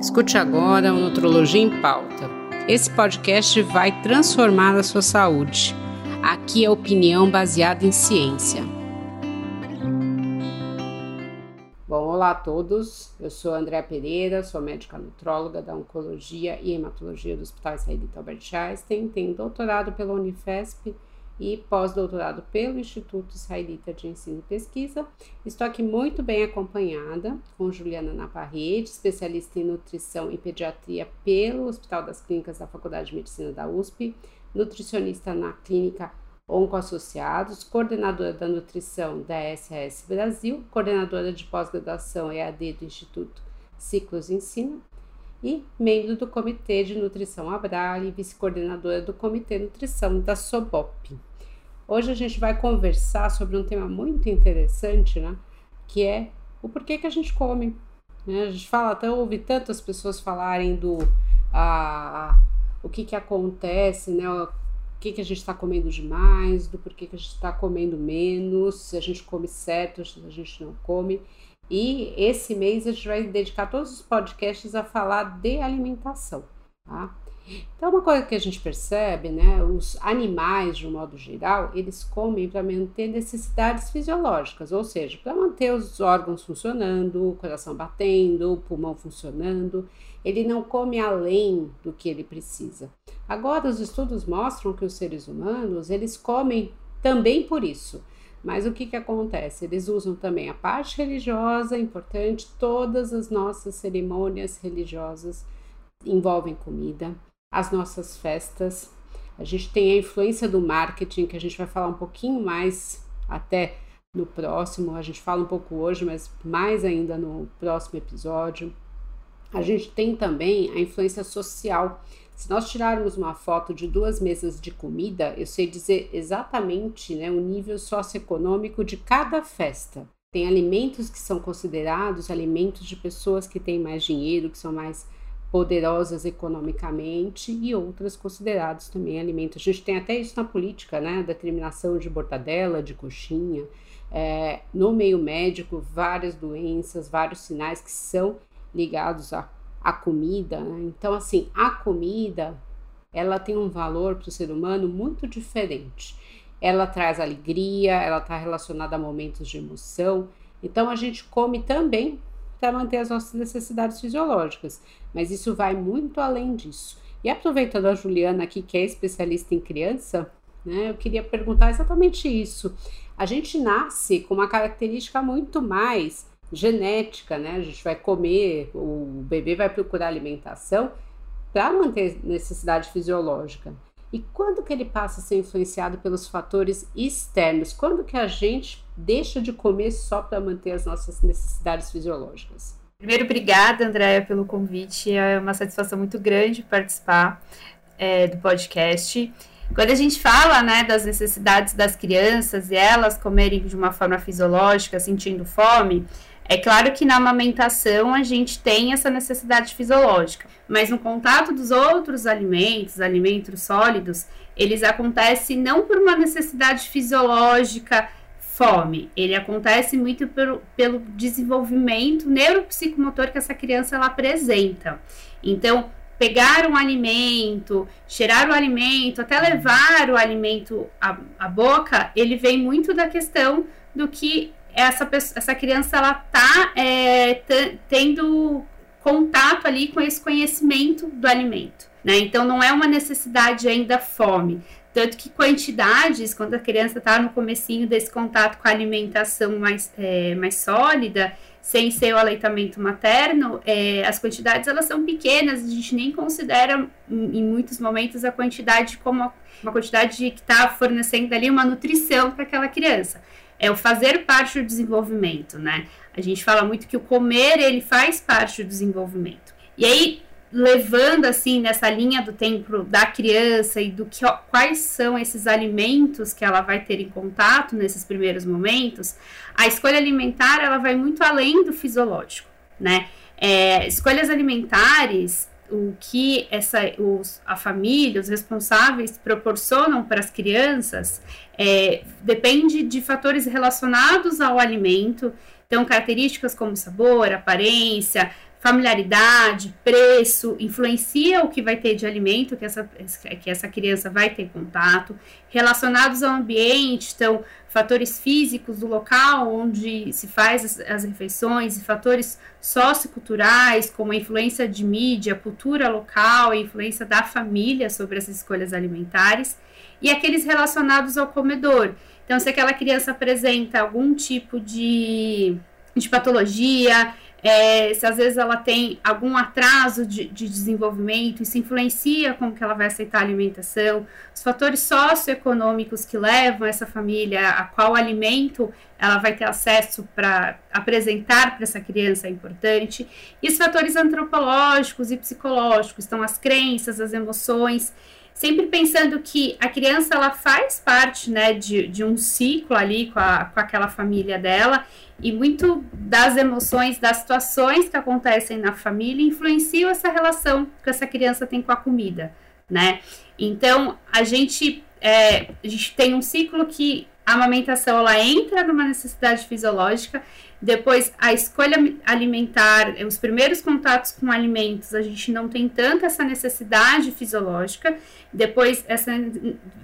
Escute agora o Nutrologia em Pauta. Esse podcast vai transformar a sua saúde. Aqui é opinião baseada em ciência. Bom, olá a todos. Eu sou Andréa Pereira, sou médica nutróloga da Oncologia e Hematologia do Hospital Israelita Albert Einstein. Tenho doutorado pela Unifesp e pós-doutorado pelo Instituto Israelita de Ensino e Pesquisa. Estou aqui muito bem acompanhada com Juliana Naparrede, especialista em nutrição e pediatria pelo Hospital das Clínicas da Faculdade de Medicina da USP, nutricionista na clínica Oncoassociados, coordenadora da nutrição da SAS Brasil, coordenadora de pós-graduação EAD do Instituto Ciclos Ensino e membro do Comitê de Nutrição Abrali, vice-coordenadora do Comitê Nutrição da SOBOP. Hoje a gente vai conversar sobre um tema muito interessante, né? Que é o porquê que a gente come. Né? A gente fala, até ouve tantas pessoas falarem do a, o que que acontece, né? O que que a gente está comendo demais, do porquê que a gente está comendo menos, se a gente come certo, se a gente não come. E esse mês a gente vai dedicar todos os podcasts a falar de alimentação, tá? Então, uma coisa que a gente percebe, né, os animais, de um modo geral, eles comem para manter necessidades fisiológicas, ou seja, para manter os órgãos funcionando, o coração batendo, o pulmão funcionando. Ele não come além do que ele precisa. Agora, os estudos mostram que os seres humanos, eles comem também por isso. Mas o que, que acontece? Eles usam também a parte religiosa, importante, todas as nossas cerimônias religiosas envolvem comida as nossas festas. A gente tem a influência do marketing, que a gente vai falar um pouquinho mais até no próximo. A gente fala um pouco hoje, mas mais ainda no próximo episódio. A gente tem também a influência social. Se nós tirarmos uma foto de duas mesas de comida, eu sei dizer exatamente né, o nível socioeconômico de cada festa. Tem alimentos que são considerados alimentos de pessoas que têm mais dinheiro, que são mais poderosas economicamente e outras considerados também alimentos. A gente tem até isso na política, né? Determinação de mortadela, de coxinha. É, no meio médico, várias doenças, vários sinais que são ligados à, à comida. Né? Então, assim, a comida ela tem um valor para o ser humano muito diferente. Ela traz alegria, ela está relacionada a momentos de emoção. Então, a gente come também para manter as nossas necessidades fisiológicas, mas isso vai muito além disso. E aproveitando a Juliana aqui, que é especialista em criança, né, eu queria perguntar exatamente isso. A gente nasce com uma característica muito mais genética, né? A gente vai comer, o bebê vai procurar alimentação para manter necessidade fisiológica. E quando que ele passa a ser influenciado pelos fatores externos? Quando que a gente deixa de comer só para manter as nossas necessidades fisiológicas? Primeiro, obrigada, Andréia, pelo convite. É uma satisfação muito grande participar é, do podcast. Quando a gente fala né, das necessidades das crianças e elas comerem de uma forma fisiológica, sentindo fome, é claro que na amamentação a gente tem essa necessidade fisiológica, mas no contato dos outros alimentos, alimentos sólidos, eles acontecem não por uma necessidade fisiológica, fome, ele acontece muito pelo, pelo desenvolvimento neuropsicomotor que essa criança ela apresenta. Então, pegar um alimento, cheirar o alimento, até levar o alimento à, à boca, ele vem muito da questão do que essa, essa criança ela tá é, tendo contato ali com esse conhecimento do alimento, né? Então não é uma necessidade ainda fome, tanto que quantidades, quando a criança está no comecinho desse contato com a alimentação mais, é, mais sólida, sem ser o aleitamento materno, é, as quantidades elas são pequenas, a gente nem considera em muitos momentos a quantidade como uma quantidade que está fornecendo ali uma nutrição para aquela criança é o fazer parte do desenvolvimento, né? A gente fala muito que o comer ele faz parte do desenvolvimento. E aí levando assim nessa linha do tempo da criança e do que quais são esses alimentos que ela vai ter em contato nesses primeiros momentos, a escolha alimentar ela vai muito além do fisiológico, né? É, escolhas alimentares o que essa, os, a família, os responsáveis proporcionam para as crianças é, depende de fatores relacionados ao alimento. Então, características como sabor, aparência, familiaridade, preço, influencia o que vai ter de alimento que essa, que essa criança vai ter contato, relacionados ao ambiente, então, fatores físicos do local onde se faz as, as refeições, e fatores socioculturais, como a influência de mídia, cultura local, a influência da família sobre as escolhas alimentares, e aqueles relacionados ao comedor. Então, se aquela criança apresenta algum tipo de, de patologia, é, se às vezes ela tem algum atraso de, de, desenvolvimento, isso influencia como que ela vai aceitar a alimentação, os fatores socioeconômicos que levam essa família a qual alimento ela vai ter acesso para apresentar para essa criança é importante, e os fatores antropológicos e psicológicos, então as crenças, as emoções, sempre pensando que a criança ela faz parte né, de, de um ciclo ali com, a, com aquela família dela e muito das emoções, das situações que acontecem na família influenciam essa relação que essa criança tem com a comida, né? Então, a gente, é, a gente tem um ciclo que a amamentação ela entra numa necessidade fisiológica depois, a escolha alimentar, os primeiros contatos com alimentos, a gente não tem tanta essa necessidade fisiológica. Depois, essa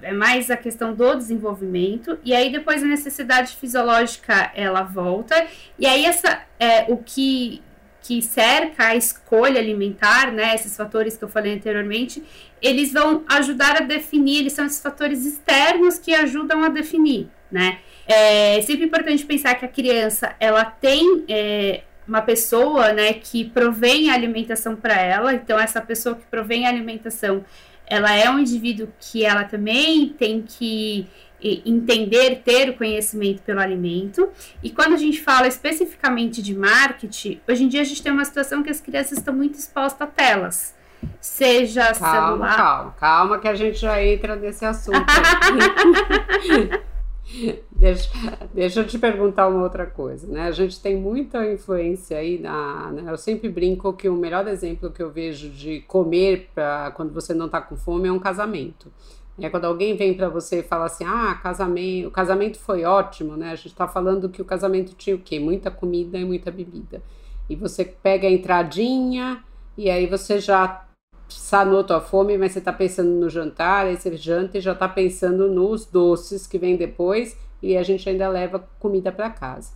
é mais a questão do desenvolvimento. E aí, depois, a necessidade fisiológica ela volta. E aí, essa é o que que cerca a escolha alimentar, né, esses fatores que eu falei anteriormente, eles vão ajudar a definir, eles são esses fatores externos que ajudam a definir, né? É sempre importante pensar que a criança ela tem é, uma pessoa né, que provém a alimentação para ela, então essa pessoa que provém a alimentação ela é um indivíduo que ela também tem que entender, ter o conhecimento pelo alimento. E quando a gente fala especificamente de marketing, hoje em dia a gente tem uma situação que as crianças estão muito expostas a telas. Seja calma, celular. Calma, calma, que a gente já entra nesse assunto. Deixa, deixa eu te perguntar uma outra coisa, né? A gente tem muita influência aí na. Né? Eu sempre brinco que o melhor exemplo que eu vejo de comer para quando você não está com fome é um casamento. É quando alguém vem para você e fala assim: ah, casamento, o casamento foi ótimo, né? A gente está falando que o casamento tinha o quê? Muita comida e muita bebida. E você pega a entradinha e aí você já sanou tua fome, mas você está pensando no jantar, aí você janta e já está pensando nos doces que vem depois e a gente ainda leva comida para casa.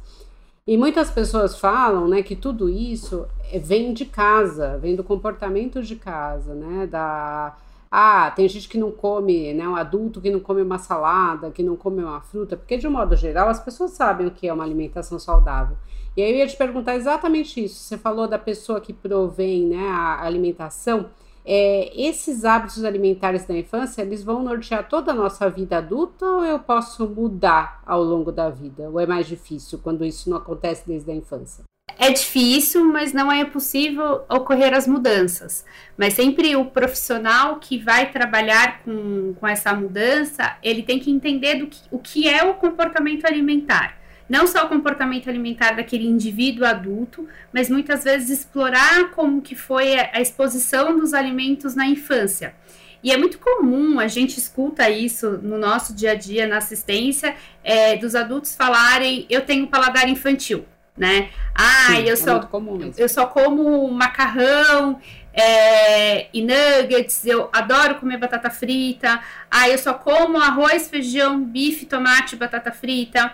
E muitas pessoas falam, né, que tudo isso vem de casa, vem do comportamento de casa, né, da ah, tem gente que não come, né, um adulto que não come uma salada, que não come uma fruta, porque de um modo geral as pessoas sabem o que é uma alimentação saudável. E aí eu ia te perguntar exatamente isso. Você falou da pessoa que provém, né, a alimentação é, esses hábitos alimentares da infância, eles vão nortear toda a nossa vida adulta ou eu posso mudar ao longo da vida? Ou é mais difícil quando isso não acontece desde a infância? É difícil, mas não é possível ocorrer as mudanças. Mas sempre o profissional que vai trabalhar com, com essa mudança, ele tem que entender do que, o que é o comportamento alimentar não só o comportamento alimentar daquele indivíduo adulto, mas muitas vezes explorar como que foi a exposição dos alimentos na infância. E é muito comum, a gente escuta isso no nosso dia a dia, na assistência, é, dos adultos falarem, eu tenho paladar infantil, né? Ah, Sim, eu, é só, eu só como macarrão é, e nuggets, eu adoro comer batata frita, ah, eu só como arroz, feijão, bife, tomate, batata frita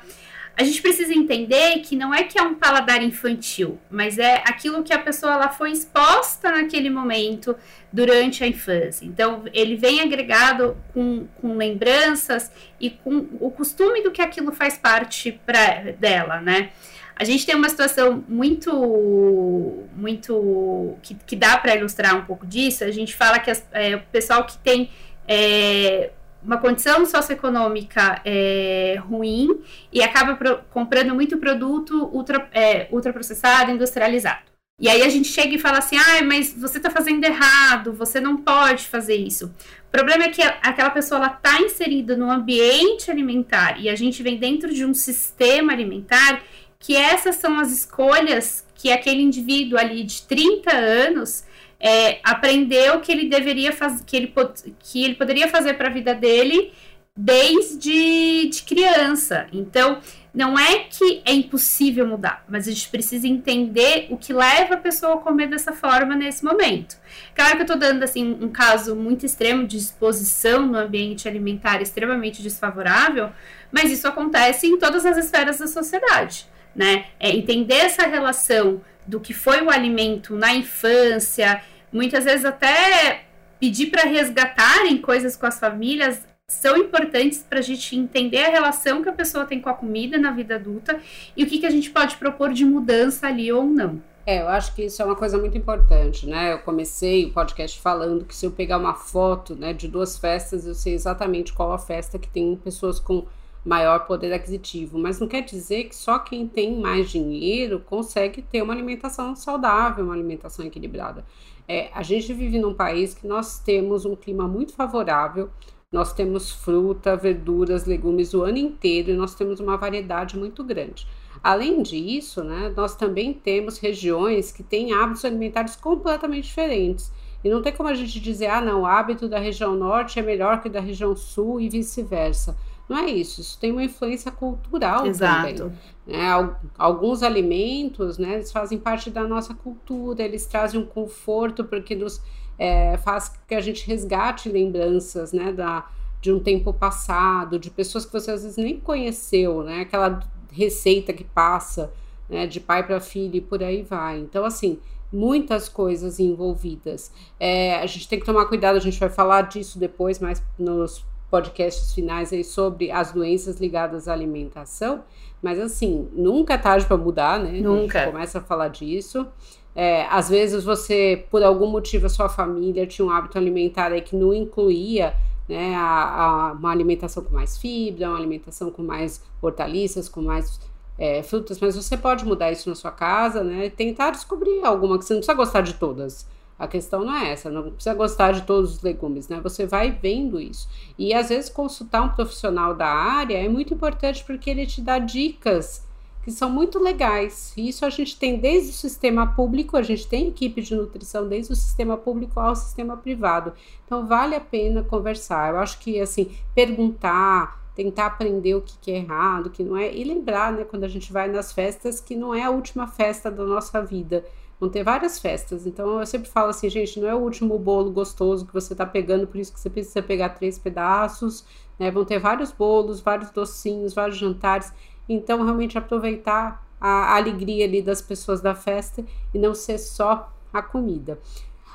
a gente precisa entender que não é que é um paladar infantil, mas é aquilo que a pessoa ela foi exposta naquele momento durante a infância. Então, ele vem agregado com, com lembranças e com o costume do que aquilo faz parte pra, dela, né? A gente tem uma situação muito, muito que, que dá para ilustrar um pouco disso. A gente fala que as, é, o pessoal que tem é, uma condição socioeconômica é, ruim e acaba pro, comprando muito produto ultra, é, ultraprocessado, industrializado. E aí a gente chega e fala assim, ah, mas você está fazendo errado, você não pode fazer isso. O problema é que aquela pessoa está inserida no ambiente alimentar e a gente vem dentro de um sistema alimentar que essas são as escolhas que aquele indivíduo ali de 30 anos é, aprendeu que ele deveria fazer, que ele, que ele poderia fazer para a vida dele desde de criança. Então, não é que é impossível mudar, mas a gente precisa entender o que leva a pessoa a comer dessa forma nesse momento. Claro que eu estou dando assim um caso muito extremo de exposição no ambiente alimentar extremamente desfavorável, mas isso acontece em todas as esferas da sociedade, né? É entender essa relação do que foi o alimento na infância, muitas vezes até pedir para resgatarem coisas com as famílias são importantes para a gente entender a relação que a pessoa tem com a comida na vida adulta e o que, que a gente pode propor de mudança ali ou não. É, eu acho que isso é uma coisa muito importante, né? Eu comecei o podcast falando que se eu pegar uma foto né, de duas festas, eu sei exatamente qual a festa que tem pessoas com maior poder aquisitivo. Mas não quer dizer que só quem tem mais dinheiro consegue ter uma alimentação saudável, uma alimentação equilibrada. É, a gente vive num país que nós temos um clima muito favorável nós temos fruta, verduras, legumes o ano inteiro e nós temos uma variedade muito grande. Além disso, né, nós também temos regiões que têm hábitos alimentares completamente diferentes. E não tem como a gente dizer, ah, não, o hábito da região norte é melhor que da região sul e vice-versa. Não é isso, isso tem uma influência cultural Exato. também. Né? Alguns alimentos, né, eles fazem parte da nossa cultura, eles trazem um conforto porque nos é, faz que a gente resgate lembranças, né, da, de um tempo passado, de pessoas que você às vezes nem conheceu, né, aquela receita que passa, né, de pai para filho e por aí vai. Então, assim, muitas coisas envolvidas. É, a gente tem que tomar cuidado, a gente vai falar disso depois, mas nos podcasts finais aí sobre as doenças ligadas à alimentação. Mas assim, nunca é tarde para mudar, né? Nunca. Começa a falar disso. É, às vezes você, por algum motivo, a sua família tinha um hábito alimentar aí que não incluía né, a, a, uma alimentação com mais fibra, uma alimentação com mais hortaliças, com mais é, frutas, mas você pode mudar isso na sua casa, né? E tentar descobrir alguma que você não precisa gostar de todas. A questão não é essa, não precisa gostar de todos os legumes, né? Você vai vendo isso. E às vezes consultar um profissional da área é muito importante porque ele te dá dicas que são muito legais. E isso a gente tem desde o sistema público, a gente tem equipe de nutrição desde o sistema público ao sistema privado. Então vale a pena conversar. Eu acho que assim, perguntar, tentar aprender o que, que é errado, o que não é, e lembrar, né, quando a gente vai nas festas, que não é a última festa da nossa vida. Vão ter várias festas. Então eu sempre falo assim, gente, não é o último bolo gostoso que você está pegando, por isso que você precisa pegar três pedaços. Né? Vão ter vários bolos, vários docinhos, vários jantares. Então, realmente aproveitar a alegria ali das pessoas da festa e não ser só a comida.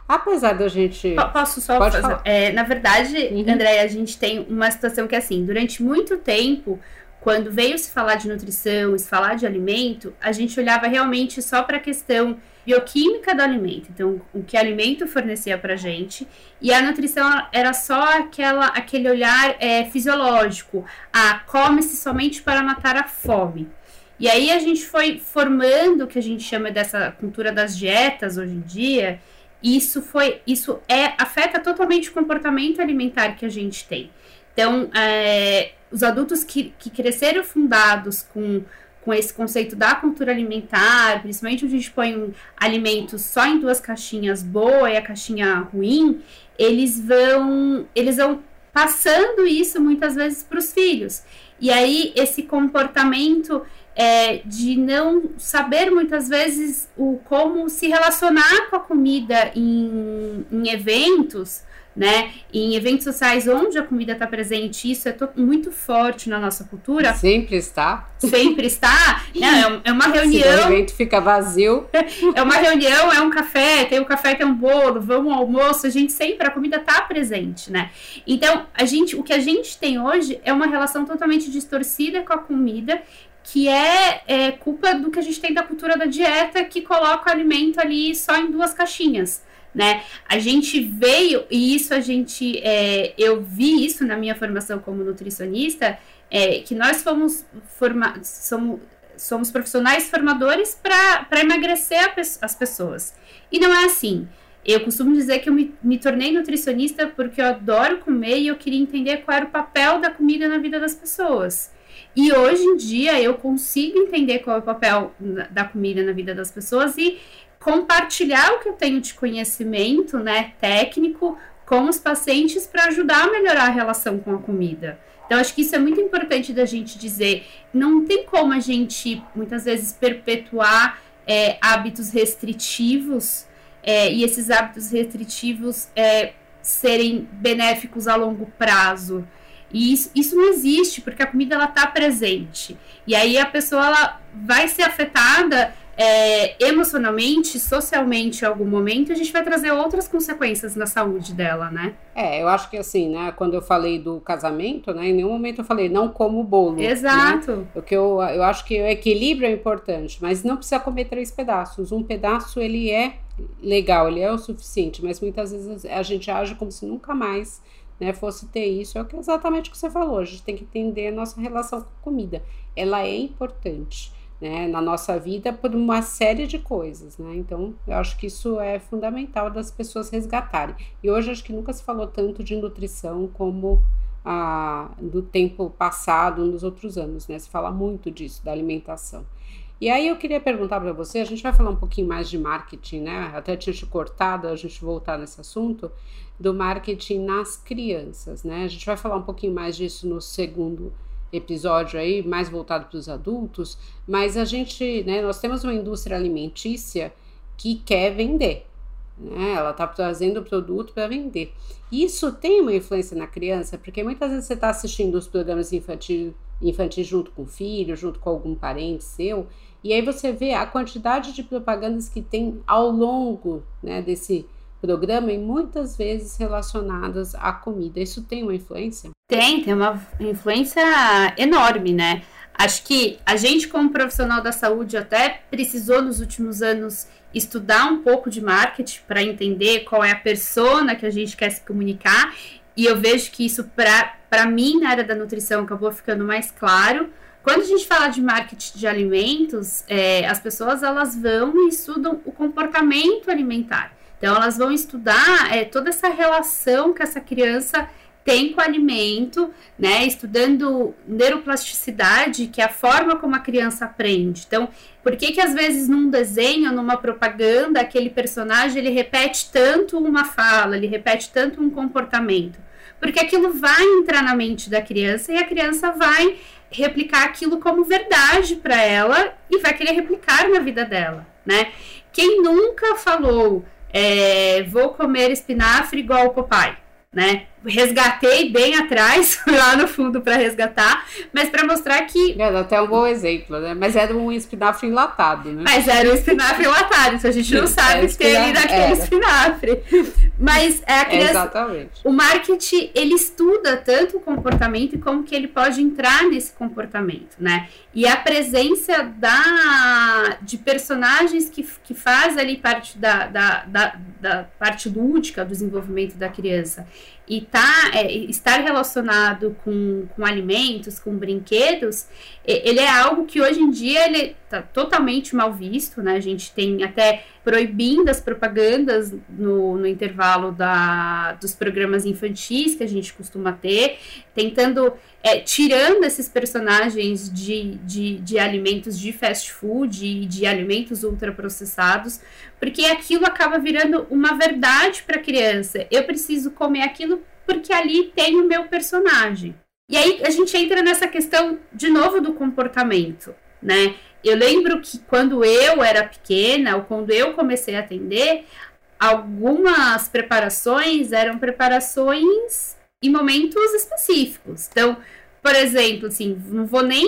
Apesar da gente. Posso só Pode fazer? É, na verdade, uhum. André, a gente tem uma situação que é assim: durante muito tempo, quando veio se falar de nutrição, se falar de alimento, a gente olhava realmente só para a questão bioquímica do alimento, então o que alimento fornecia para gente, e a nutrição era só aquela, aquele olhar é, fisiológico, ah, come-se somente para matar a fome. E aí a gente foi formando o que a gente chama dessa cultura das dietas hoje em dia, isso foi, isso é afeta totalmente o comportamento alimentar que a gente tem. Então, é, os adultos que, que cresceram fundados com com esse conceito da cultura alimentar, principalmente onde a gente põe alimentos só em duas caixinhas, boa e a caixinha ruim, eles vão, eles vão passando isso muitas vezes para os filhos. E aí esse comportamento é, de não saber muitas vezes o como se relacionar com a comida em, em eventos né? em eventos sociais onde a comida está presente, isso é muito forte na nossa cultura. Sempre está. Sempre está. Não, é, uma reunião. Se o evento fica vazio. É uma reunião, é um café, tem um café, tem um bolo, vamos ao almoço, a gente sempre, a comida está presente, né? Então, a gente, o que a gente tem hoje é uma relação totalmente distorcida com a comida que é, é, culpa do que a gente tem da cultura da dieta que coloca o alimento ali só em duas caixinhas né? A gente veio, e isso a gente, é, eu vi isso na minha formação como nutricionista, é, que nós fomos formados, somos, somos profissionais formadores para emagrecer as pessoas. E não é assim. Eu costumo dizer que eu me, me tornei nutricionista porque eu adoro comer e eu queria entender qual era o papel da comida na vida das pessoas. E hoje em dia eu consigo entender qual é o papel da comida na vida das pessoas e compartilhar o que eu tenho de conhecimento, né, técnico, com os pacientes para ajudar a melhorar a relação com a comida. Então, acho que isso é muito importante da gente dizer. Não tem como a gente, muitas vezes, perpetuar é, hábitos restritivos é, e esses hábitos restritivos é, serem benéficos a longo prazo. E isso, isso não existe, porque a comida ela está presente. E aí a pessoa ela vai ser afetada é, emocionalmente, socialmente em algum momento, a gente vai trazer outras consequências na saúde dela, né? É, eu acho que assim, né, quando eu falei do casamento, né, em nenhum momento eu falei não como bolo. Né? Exato. Né? Porque eu, eu acho que o equilíbrio é importante, mas não precisa comer três pedaços. Um pedaço, ele é legal, ele é o suficiente, mas muitas vezes a gente age como se nunca mais né, fosse ter isso. É exatamente o que você falou, a gente tem que entender a nossa relação com a comida. Ela é importante né, na nossa vida por uma série de coisas, né? Então, eu acho que isso é fundamental das pessoas resgatarem. E hoje acho que nunca se falou tanto de nutrição como a, do tempo passado, nos outros anos, né? Se fala muito disso, da alimentação. E aí eu queria perguntar para você, a gente vai falar um pouquinho mais de marketing, né? Até tinha te cortado, a gente voltar nesse assunto do marketing nas crianças, né? A gente vai falar um pouquinho mais disso no segundo episódio aí mais voltado para os adultos, mas a gente, né, nós temos uma indústria alimentícia que quer vender, né? Ela está trazendo o produto para vender. Isso tem uma influência na criança, porque muitas vezes você está assistindo os programas infantis, infantis junto com o filho, junto com algum parente seu, e aí você vê a quantidade de propagandas que tem ao longo né, desse programa e muitas vezes relacionadas à comida. Isso tem uma influência? Tem, tem uma influência enorme, né? Acho que a gente, como profissional da saúde, até precisou nos últimos anos estudar um pouco de marketing para entender qual é a persona que a gente quer se comunicar. E eu vejo que isso, para mim, na área da nutrição, acabou ficando mais claro. Quando a gente fala de marketing de alimentos, é, as pessoas elas vão e estudam o comportamento alimentar. Então, elas vão estudar é, toda essa relação que essa criança tem com o alimento, né? Estudando neuroplasticidade, que é a forma como a criança aprende. Então, por que que às vezes num desenho, numa propaganda, aquele personagem ele repete tanto uma fala, ele repete tanto um comportamento? Porque aquilo vai entrar na mente da criança e a criança vai replicar aquilo como verdade para ela e vai querer replicar na vida dela, né? Quem nunca falou é, vou comer espinafre igual o papai, né? Resgatei bem atrás, lá no fundo para resgatar, mas para mostrar que. É, até um bom exemplo, né? Mas era um espinafre enlatado, né? Mas era um espinafre enlatado, isso a gente não sabe o que tem ali naquele era. espinafre. Mas é a criança. Exatamente. O marketing, ele estuda tanto o comportamento e como que ele pode entrar nesse comportamento, né? E a presença da, de personagens que, que faz ali parte da, da, da, da parte lúdica do desenvolvimento da criança e tá, é, estar relacionado com, com alimentos, com brinquedos, ele é algo que hoje em dia ele está totalmente mal visto, né? A gente tem até proibindo as propagandas no, no intervalo da, dos programas infantis que a gente costuma ter, tentando, é, tirando esses personagens de, de, de alimentos de fast food e de alimentos ultraprocessados, porque aquilo acaba virando uma verdade para a criança. Eu preciso comer aquilo porque ali tem o meu personagem. E aí a gente entra nessa questão de novo do comportamento, né? Eu lembro que quando eu era pequena, ou quando eu comecei a atender, algumas preparações eram preparações em momentos específicos. Então, por exemplo, assim, não vou nem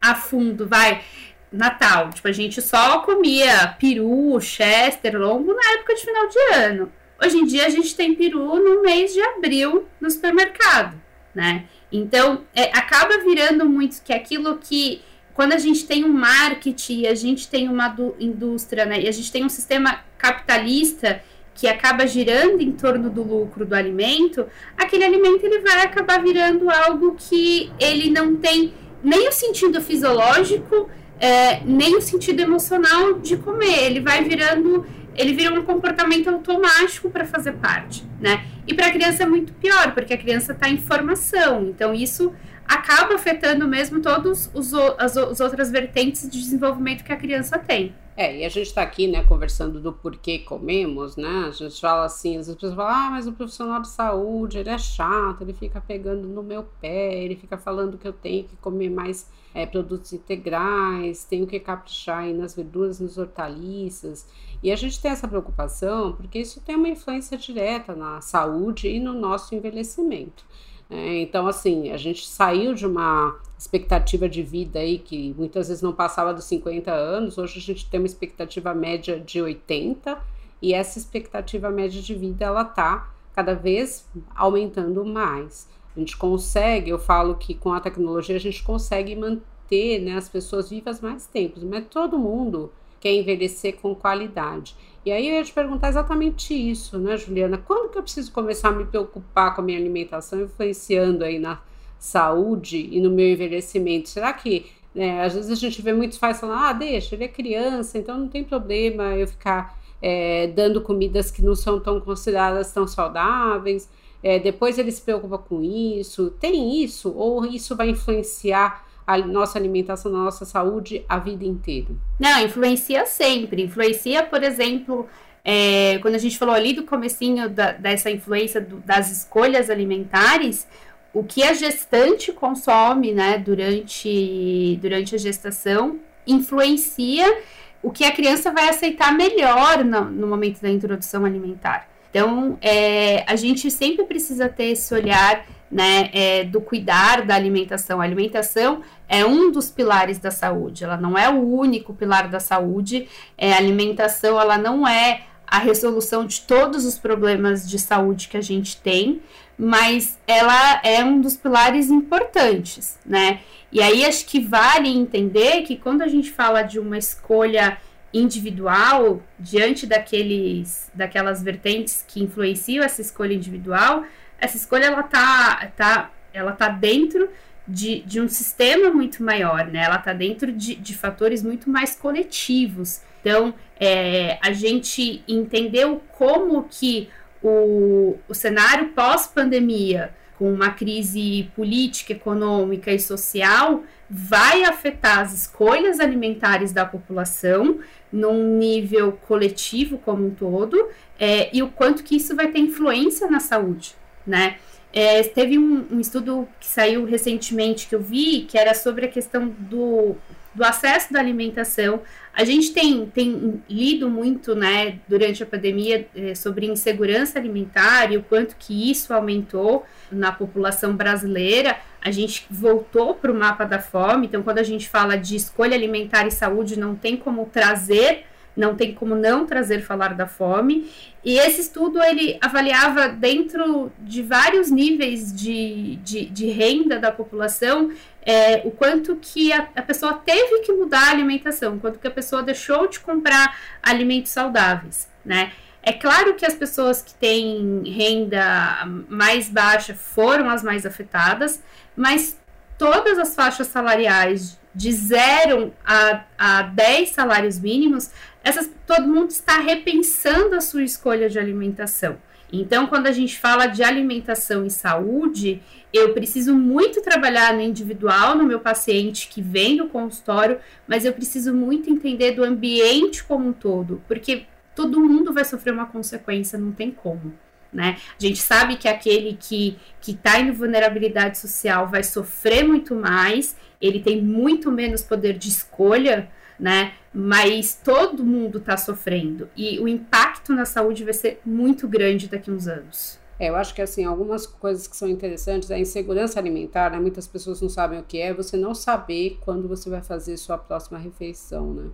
a fundo, vai. Natal, tipo, a gente só comia peru, chester, lombo na época de final de ano. Hoje em dia a gente tem peru no mês de abril no supermercado, né? Então, é, acaba virando muito que aquilo que quando a gente tem um marketing, a gente tem uma indústria, né? E a gente tem um sistema capitalista que acaba girando em torno do lucro do alimento, aquele alimento ele vai acabar virando algo que ele não tem nem o sentido fisiológico, é, nem o sentido emocional de comer. Ele vai virando ele vira um comportamento automático para fazer parte, né? E para a criança é muito pior, porque a criança está em formação, então isso acaba afetando mesmo todas as, as outras vertentes de desenvolvimento que a criança tem. É, e a gente está aqui, né, conversando do porquê comemos, né? A gente fala assim, as pessoas falam, ah, mas o profissional de saúde, ele é chato, ele fica pegando no meu pé, ele fica falando que eu tenho que comer mais é, produtos integrais, tenho que caprichar aí nas verduras, nos hortaliças. E a gente tem essa preocupação porque isso tem uma influência direta na saúde e no nosso envelhecimento. É, então, assim, a gente saiu de uma expectativa de vida aí que muitas vezes não passava dos 50 anos, hoje a gente tem uma expectativa média de 80 e essa expectativa média de vida ela tá cada vez aumentando mais. A gente consegue, eu falo que com a tecnologia a gente consegue manter né, as pessoas vivas mais tempo, mas todo mundo quer envelhecer com qualidade. E aí eu ia te perguntar exatamente isso, né, Juliana? Quando que eu preciso começar a me preocupar com a minha alimentação, influenciando aí na saúde e no meu envelhecimento? Será que né, às vezes a gente vê muitos pais falando, ah, deixa, ele é criança, então não tem problema eu ficar é, dando comidas que não são tão consideradas tão saudáveis. É, depois ele se preocupa com isso. Tem isso? Ou isso vai influenciar a nossa alimentação, a nossa saúde a vida inteira? Não, influencia sempre. Influencia, por exemplo, é, quando a gente falou ali do comecinho da, dessa influência do, das escolhas alimentares, o que a gestante consome, né, durante, durante a gestação, influencia o que a criança vai aceitar melhor no, no momento da introdução alimentar. Então, é, a gente sempre precisa ter esse olhar né, é, do cuidar da alimentação. A alimentação é um dos pilares da saúde, ela não é o único pilar da saúde. É, a alimentação ela não é a resolução de todos os problemas de saúde que a gente tem, mas ela é um dos pilares importantes, né? E aí acho que vale entender que quando a gente fala de uma escolha individual diante daqueles daquelas vertentes que influenciam essa escolha individual, essa escolha ela tá, tá, ela tá dentro de, de um sistema muito maior, né? Ela tá dentro de, de fatores muito mais coletivos. Então, é, a gente entendeu como que o, o cenário pós-pandemia, com uma crise política, econômica e social, vai afetar as escolhas alimentares da população num nível coletivo como um todo é, e o quanto que isso vai ter influência na saúde, né? É, teve um, um, estudo que saiu recentemente que eu vi que era sobre a questão do, do acesso da alimentação. A gente tem, tem lido muito né, durante a pandemia é, sobre insegurança alimentar e o quanto que isso aumentou na população brasileira. A gente voltou para o mapa da fome, então quando a gente fala de escolha alimentar e saúde, não tem como trazer não tem como não trazer falar da fome. E esse estudo ele avaliava dentro de vários níveis de, de, de renda da população é, o quanto que a, a, pessoa teve que mudar a alimentação, quanto que a pessoa deixou de comprar alimentos saudáveis, né? É claro que as pessoas que têm renda mais baixa foram as mais afetadas, mas todas as faixas salariais de 0 a, a 10 salários mínimos, essas, todo mundo está repensando a sua escolha de alimentação. Então, quando a gente fala de alimentação e saúde, eu preciso muito trabalhar no individual, no meu paciente que vem do consultório, mas eu preciso muito entender do ambiente como um todo, porque todo mundo vai sofrer uma consequência, não tem como. Né? A gente sabe que aquele que está em vulnerabilidade social vai sofrer muito mais, ele tem muito menos poder de escolha, né? Mas todo mundo está sofrendo e o impacto na saúde vai ser muito grande daqui a uns anos. É, eu acho que assim, algumas coisas que são interessantes, a insegurança alimentar, né? Muitas pessoas não sabem o que é, você não saber quando você vai fazer sua próxima refeição, né?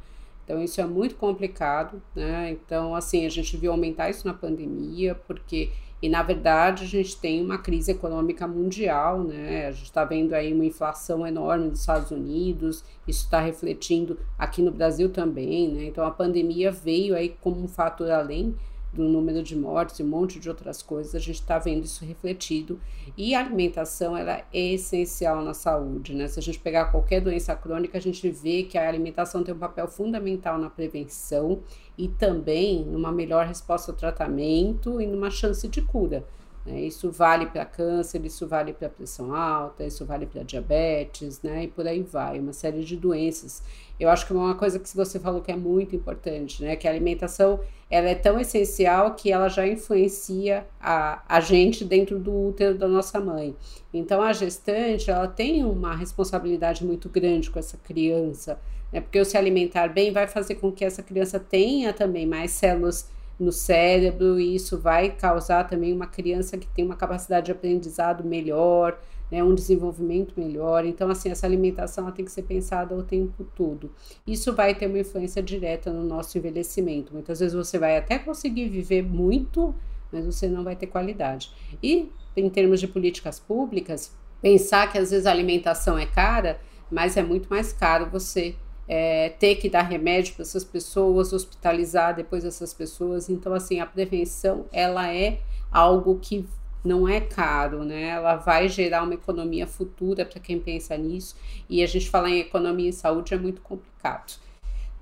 Então, isso é muito complicado, né? Então, assim, a gente viu aumentar isso na pandemia, porque, e na verdade, a gente tem uma crise econômica mundial, né? A gente está vendo aí uma inflação enorme nos Estados Unidos, isso está refletindo aqui no Brasil também, né? Então, a pandemia veio aí como um fator além do número de mortes e um monte de outras coisas, a gente está vendo isso refletido. E a alimentação ela é essencial na saúde, né? Se a gente pegar qualquer doença crônica, a gente vê que a alimentação tem um papel fundamental na prevenção e também numa melhor resposta ao tratamento e numa chance de cura. Né? Isso vale para câncer, isso vale para pressão alta, isso vale para diabetes, né? E por aí vai, uma série de doenças. Eu acho que uma coisa que você falou que é muito importante, né? Que a alimentação ela é tão essencial que ela já influencia a, a gente dentro do útero da nossa mãe. Então a gestante ela tem uma responsabilidade muito grande com essa criança, né? Porque se alimentar bem vai fazer com que essa criança tenha também mais células no cérebro, e isso vai causar também uma criança que tem uma capacidade de aprendizado melhor, né, um desenvolvimento melhor. Então, assim, essa alimentação tem que ser pensada o tempo todo. Isso vai ter uma influência direta no nosso envelhecimento. Muitas vezes você vai até conseguir viver muito, mas você não vai ter qualidade. E, em termos de políticas públicas, pensar que às vezes a alimentação é cara, mas é muito mais caro você é, ter que dar remédio para essas pessoas, hospitalizar depois essas pessoas. Então, assim, a prevenção ela é algo que não é caro, né? Ela vai gerar uma economia futura para quem pensa nisso. E a gente falar em economia e saúde é muito complicado.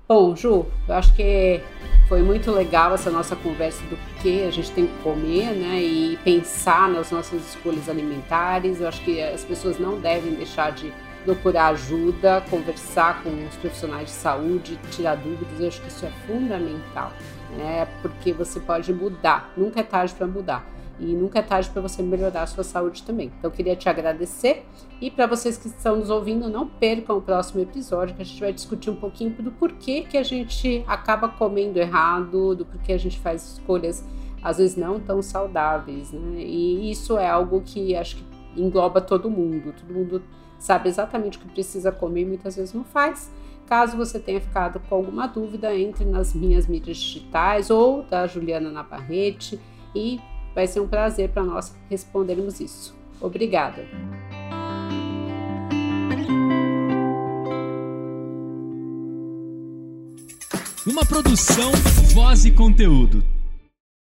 Bom, Ju, eu acho que foi muito legal essa nossa conversa do que a gente tem que comer, né? E pensar nas nossas escolhas alimentares. Eu acho que as pessoas não devem deixar de procurar ajuda, conversar com os profissionais de saúde, tirar dúvidas, eu acho que isso é fundamental, né? Porque você pode mudar, nunca é tarde para mudar. E nunca é tarde para você melhorar a sua saúde também. Então, eu queria te agradecer. E para vocês que estão nos ouvindo, não percam o próximo episódio, que a gente vai discutir um pouquinho do porquê que a gente acaba comendo errado, do porquê a gente faz escolhas, às vezes, não tão saudáveis. Né? E isso é algo que acho que engloba todo mundo. Todo mundo sabe exatamente o que precisa comer e muitas vezes não faz. Caso você tenha ficado com alguma dúvida, entre nas minhas mídias digitais ou da Juliana Navarrete e vai ser um prazer para nós respondermos isso. Obrigada! Uma produção, voz e conteúdo.